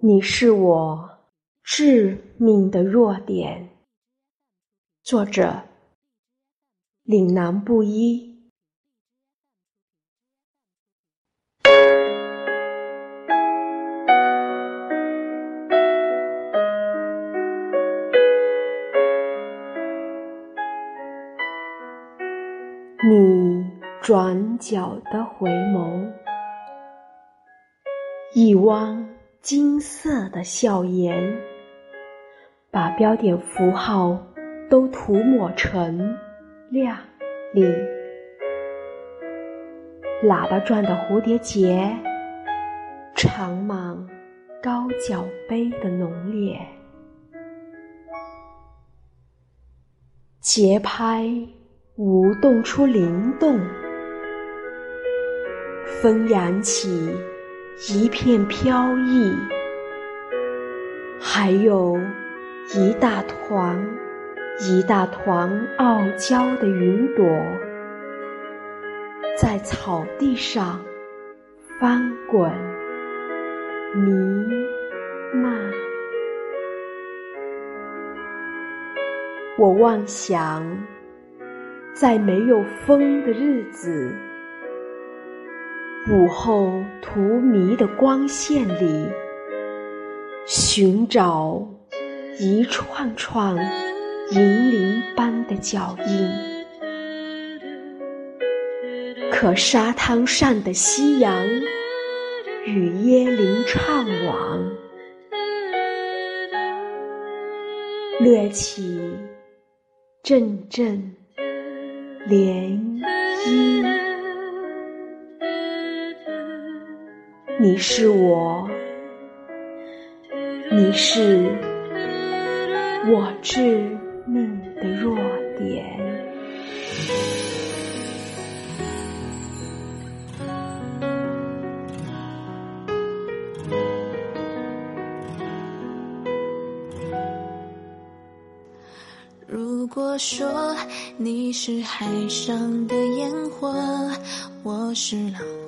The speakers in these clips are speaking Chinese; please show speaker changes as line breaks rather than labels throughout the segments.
你是我致命的弱点。作者：岭南布衣。你转角的回眸，一汪金色的笑颜，把标点符号都涂抹成亮丽。喇叭状的蝴蝶结，长满高脚杯的浓烈，节拍。舞动出灵动，风扬起一片飘逸，还有一大团一大团傲娇的云朵，在草地上翻滚弥漫。我妄想。在没有风的日子，午后荼蘼的光线里，寻找一串串银铃般的脚印。可沙滩上的夕阳与椰林怅惘，掠起阵阵。涟漪，你是我，你是我致命的弱点。
如果说你是海上的烟火，我是浪花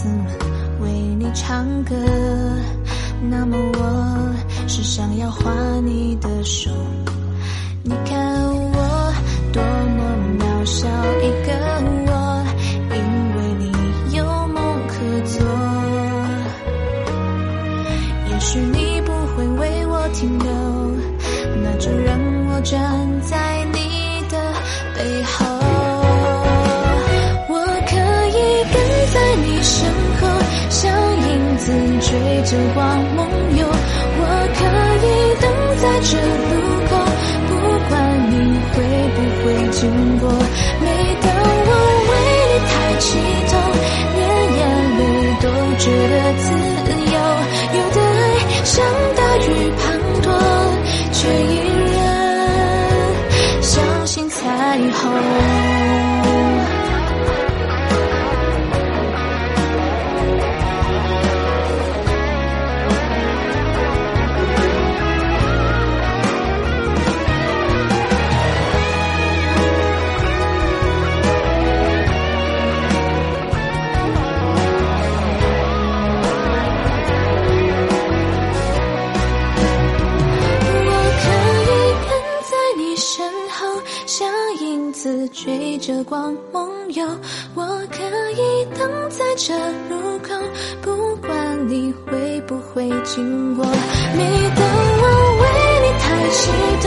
子们。为你唱歌，那么我是想要画你的手。你看我多么渺小一个我，因为你有梦可做。也许你不会为我停留，那就让我站在身后像影子追着光梦游，我可以等在这路口，不管你会不会经过。每当我为你抬起头，连眼泪都觉得这路口，不管你会不会经过。每当我为你抬起头，